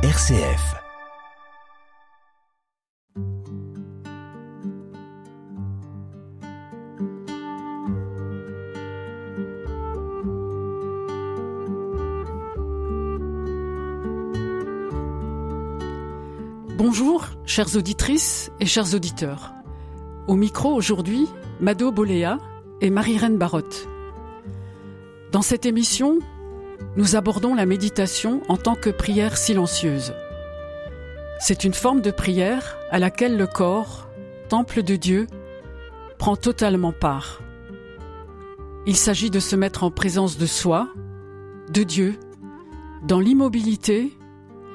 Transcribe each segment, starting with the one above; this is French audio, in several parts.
RCF. Bonjour, chères auditrices et chers auditeurs. Au micro aujourd'hui, Mado Boléa et Marie-Reine Barotte. Dans cette émission, nous abordons la méditation en tant que prière silencieuse. C'est une forme de prière à laquelle le corps, temple de Dieu, prend totalement part. Il s'agit de se mettre en présence de soi, de Dieu, dans l'immobilité,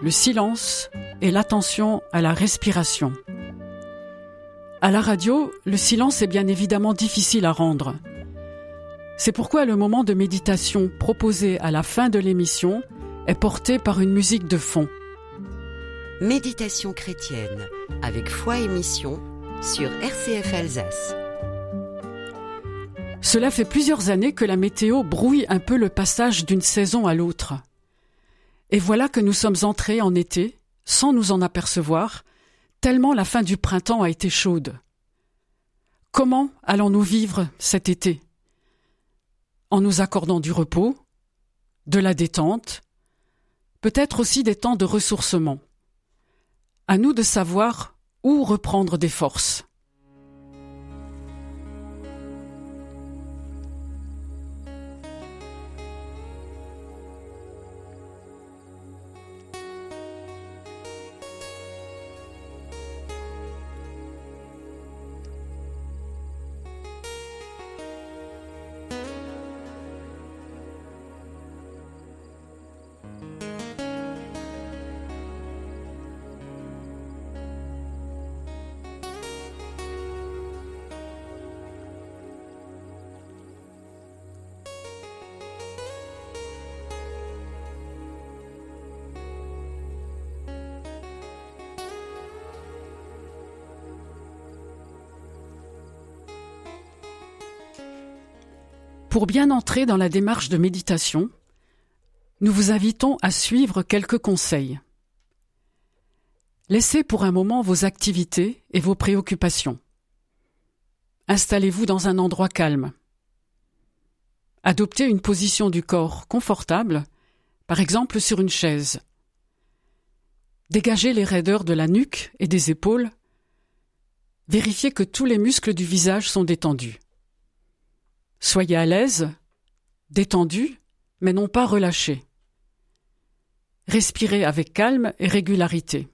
le silence et l'attention à la respiration. À la radio, le silence est bien évidemment difficile à rendre. C'est pourquoi le moment de méditation proposé à la fin de l'émission est porté par une musique de fond. Méditation chrétienne avec foi et mission sur RCF Alsace. Cela fait plusieurs années que la météo brouille un peu le passage d'une saison à l'autre. Et voilà que nous sommes entrés en été, sans nous en apercevoir, tellement la fin du printemps a été chaude. Comment allons-nous vivre cet été? En nous accordant du repos, de la détente, peut-être aussi des temps de ressourcement. À nous de savoir où reprendre des forces. Pour bien entrer dans la démarche de méditation, nous vous invitons à suivre quelques conseils. Laissez pour un moment vos activités et vos préoccupations. Installez-vous dans un endroit calme. Adoptez une position du corps confortable, par exemple sur une chaise. Dégagez les raideurs de la nuque et des épaules. Vérifiez que tous les muscles du visage sont détendus. Soyez à l'aise, détendu, mais non pas relâché. Respirez avec calme et régularité.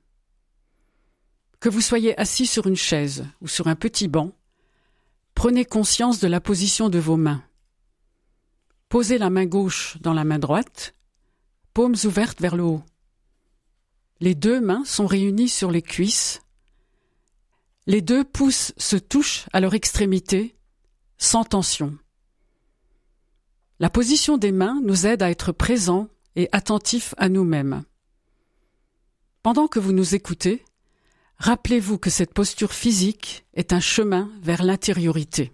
Que vous soyez assis sur une chaise ou sur un petit banc, prenez conscience de la position de vos mains. Posez la main gauche dans la main droite, paumes ouvertes vers le haut. Les deux mains sont réunies sur les cuisses. Les deux pouces se touchent à leur extrémité, sans tension. La position des mains nous aide à être présents et attentifs à nous-mêmes. Pendant que vous nous écoutez, rappelez-vous que cette posture physique est un chemin vers l'intériorité.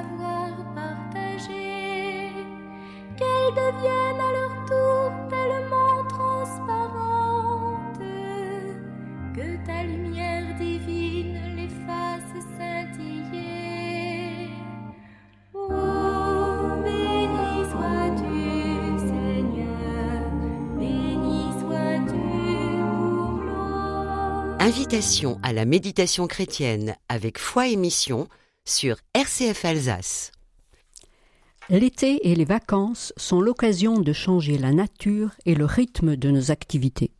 savoir partager, qu'elle devienne à leur tour tellement transparente que ta lumière divine les fasse scintiller. Oh, béni sois-tu, Seigneur, béni sois-tu. Invitation à la méditation chrétienne avec foi et mission sur RCF Alsace. L'été et les vacances sont l'occasion de changer la nature et le rythme de nos activités.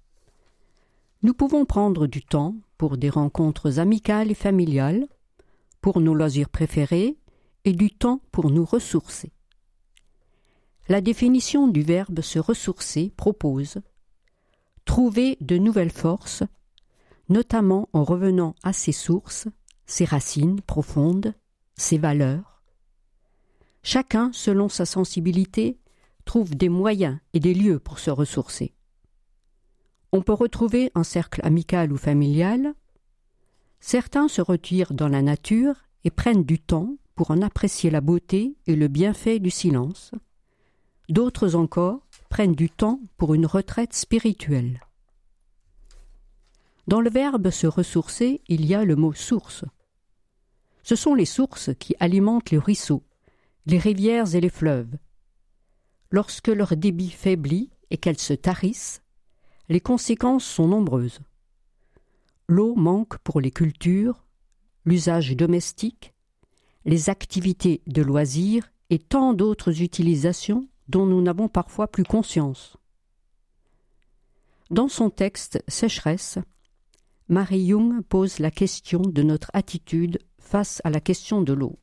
Nous pouvons prendre du temps pour des rencontres amicales et familiales, pour nos loisirs préférés et du temps pour nous ressourcer. La définition du verbe se ressourcer propose trouver de nouvelles forces, notamment en revenant à ses sources, ses racines profondes, ses valeurs. Chacun, selon sa sensibilité, trouve des moyens et des lieux pour se ressourcer. On peut retrouver un cercle amical ou familial. Certains se retirent dans la nature et prennent du temps pour en apprécier la beauté et le bienfait du silence. D'autres encore prennent du temps pour une retraite spirituelle. Dans le verbe se ressourcer, il y a le mot source. Ce sont les sources qui alimentent les ruisseaux, les rivières et les fleuves. Lorsque leur débit faiblit et qu'elles se tarissent, les conséquences sont nombreuses. L'eau manque pour les cultures, l'usage domestique, les activités de loisirs et tant d'autres utilisations dont nous n'avons parfois plus conscience. Dans son texte Sécheresse, Marie Jung pose la question de notre attitude face à la question de l'eau.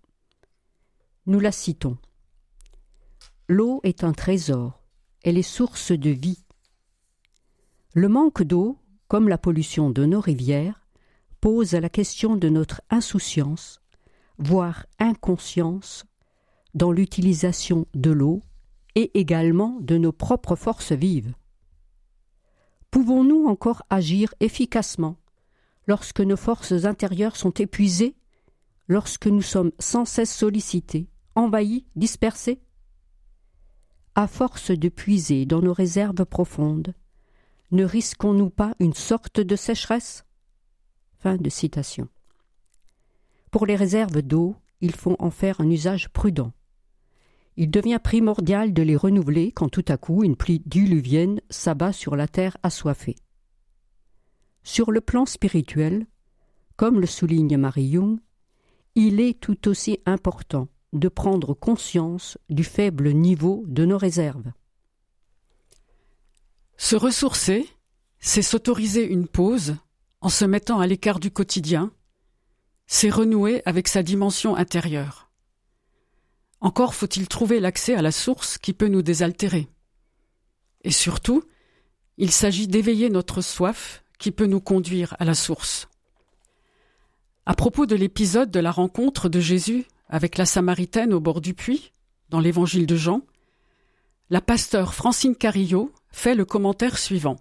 Nous la citons. L'eau est un trésor, elle est source de vie. Le manque d'eau, comme la pollution de nos rivières, pose la question de notre insouciance, voire inconscience, dans l'utilisation de l'eau et également de nos propres forces vives. Pouvons-nous encore agir efficacement lorsque nos forces intérieures sont épuisées, lorsque nous sommes sans cesse sollicités, envahis, dispersés À force de puiser dans nos réserves profondes, ne risquons-nous pas une sorte de sécheresse? Pour les réserves d'eau, il faut en faire un usage prudent. Il devient primordial de les renouveler quand tout à coup une pluie diluvienne s'abat sur la terre assoiffée. Sur le plan spirituel, comme le souligne Marie Jung, il est tout aussi important de prendre conscience du faible niveau de nos réserves. Se ressourcer, c'est s'autoriser une pause en se mettant à l'écart du quotidien, c'est renouer avec sa dimension intérieure. Encore faut-il trouver l'accès à la source qui peut nous désaltérer. Et surtout, il s'agit d'éveiller notre soif qui peut nous conduire à la source. À propos de l'épisode de la rencontre de Jésus avec la Samaritaine au bord du puits, dans l'évangile de Jean, la pasteur Francine Carillo fait le commentaire suivant.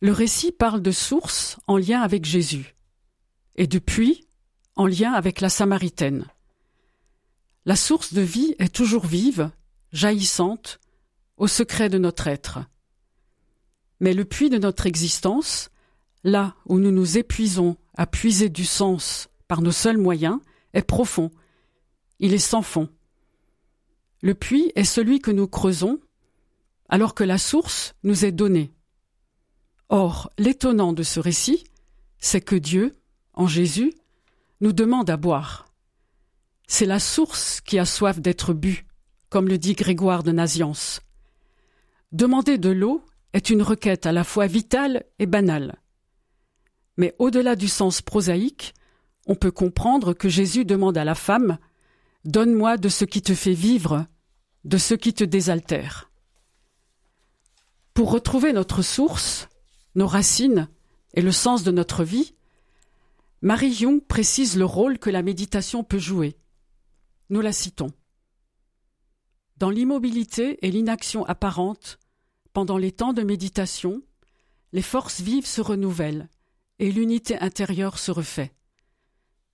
Le récit parle de source en lien avec Jésus et de puits en lien avec la Samaritaine. La source de vie est toujours vive, jaillissante, au secret de notre être. Mais le puits de notre existence, là où nous nous épuisons à puiser du sens par nos seuls moyens, est profond. Il est sans fond. Le puits est celui que nous creusons, alors que la source nous est donnée. Or, l'étonnant de ce récit, c'est que Dieu, en Jésus, nous demande à boire. C'est la source qui a soif d'être bue, comme le dit Grégoire de Naziance. Demander de l'eau est une requête à la fois vitale et banale. Mais au-delà du sens prosaïque, on peut comprendre que Jésus demande à la femme Donne-moi de ce qui te fait vivre, de ce qui te désaltère. Pour retrouver notre source, nos racines et le sens de notre vie, Marie Jung précise le rôle que la méditation peut jouer. Nous la citons. Dans l'immobilité et l'inaction apparente, pendant les temps de méditation, les forces vives se renouvellent et l'unité intérieure se refait.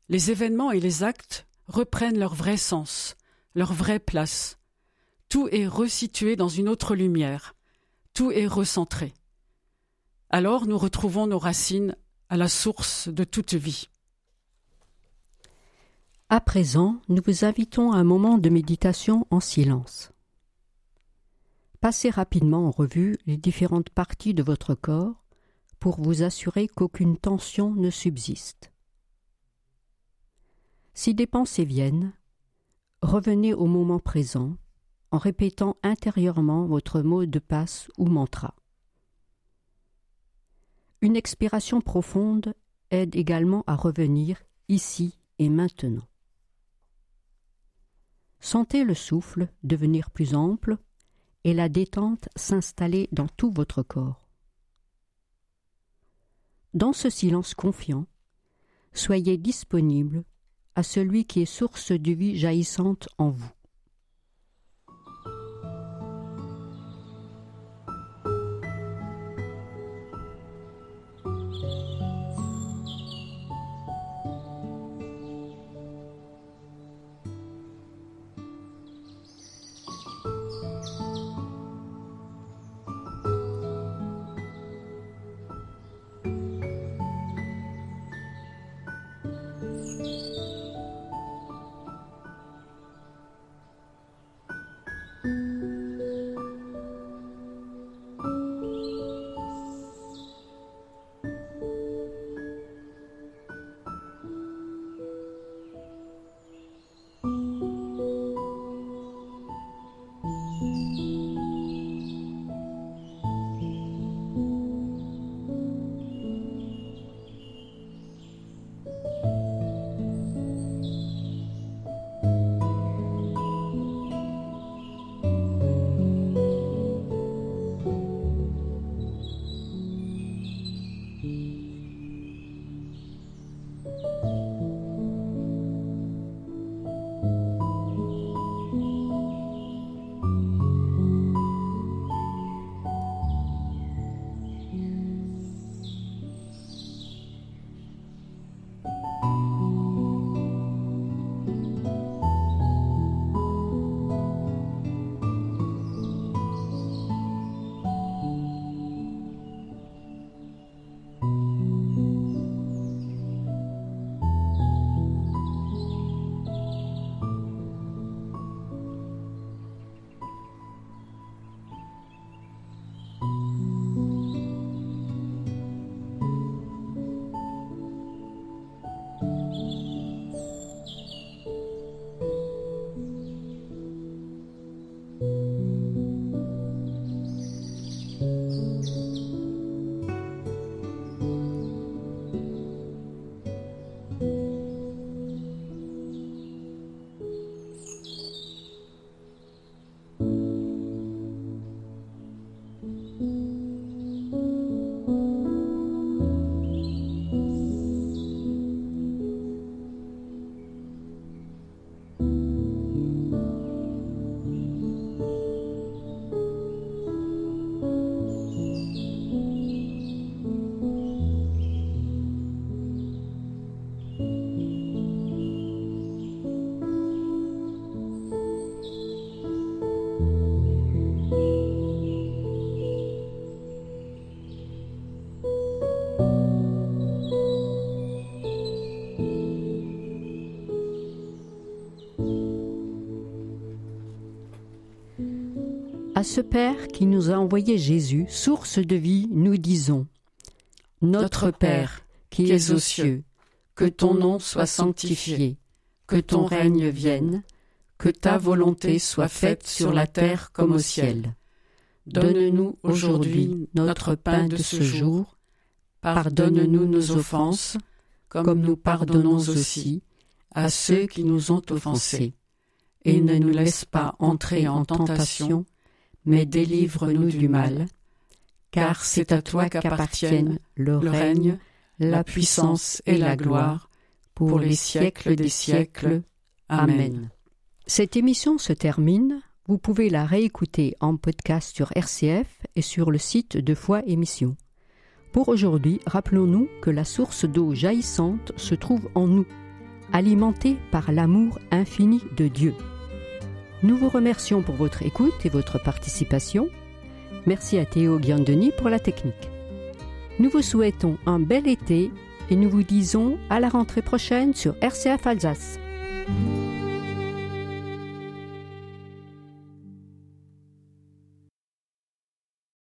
Les événements et les actes reprennent leur vrai sens, leur vraie place. Tout est resitué dans une autre lumière, tout est recentré. Alors nous retrouvons nos racines à la source de toute vie. À présent, nous vous invitons à un moment de méditation en silence. Passez rapidement en revue les différentes parties de votre corps pour vous assurer qu'aucune tension ne subsiste. Si des pensées viennent, revenez au moment présent en répétant intérieurement votre mot de passe ou mantra. Une expiration profonde aide également à revenir ici et maintenant. Sentez le souffle devenir plus ample et la détente s'installer dans tout votre corps. Dans ce silence confiant, soyez disponible à celui qui est source de vie jaillissante en vous. À ce Père qui nous a envoyé Jésus, source de vie, nous disons Notre Père, qui es aux cieux, que ton nom soit sanctifié, que ton règne vienne, que ta volonté soit faite sur la terre comme au ciel. Donne-nous aujourd'hui notre pain de ce jour. Pardonne-nous nos offenses, comme nous pardonnons aussi à ceux qui nous ont offensés. Et ne nous laisse pas entrer en tentation, mais délivre-nous du mal, car c'est à toi qu'appartiennent le règne, la puissance et la gloire, pour les siècles des siècles. Amen. Cette émission se termine. Vous pouvez la réécouter en podcast sur RCF et sur le site de Foi Émission. Pour aujourd'hui, rappelons-nous que la source d'eau jaillissante se trouve en nous, alimentée par l'amour infini de Dieu. Nous vous remercions pour votre écoute et votre participation. Merci à Théo Guiandeni pour la technique. Nous vous souhaitons un bel été et nous vous disons à la rentrée prochaine sur RCF Alsace.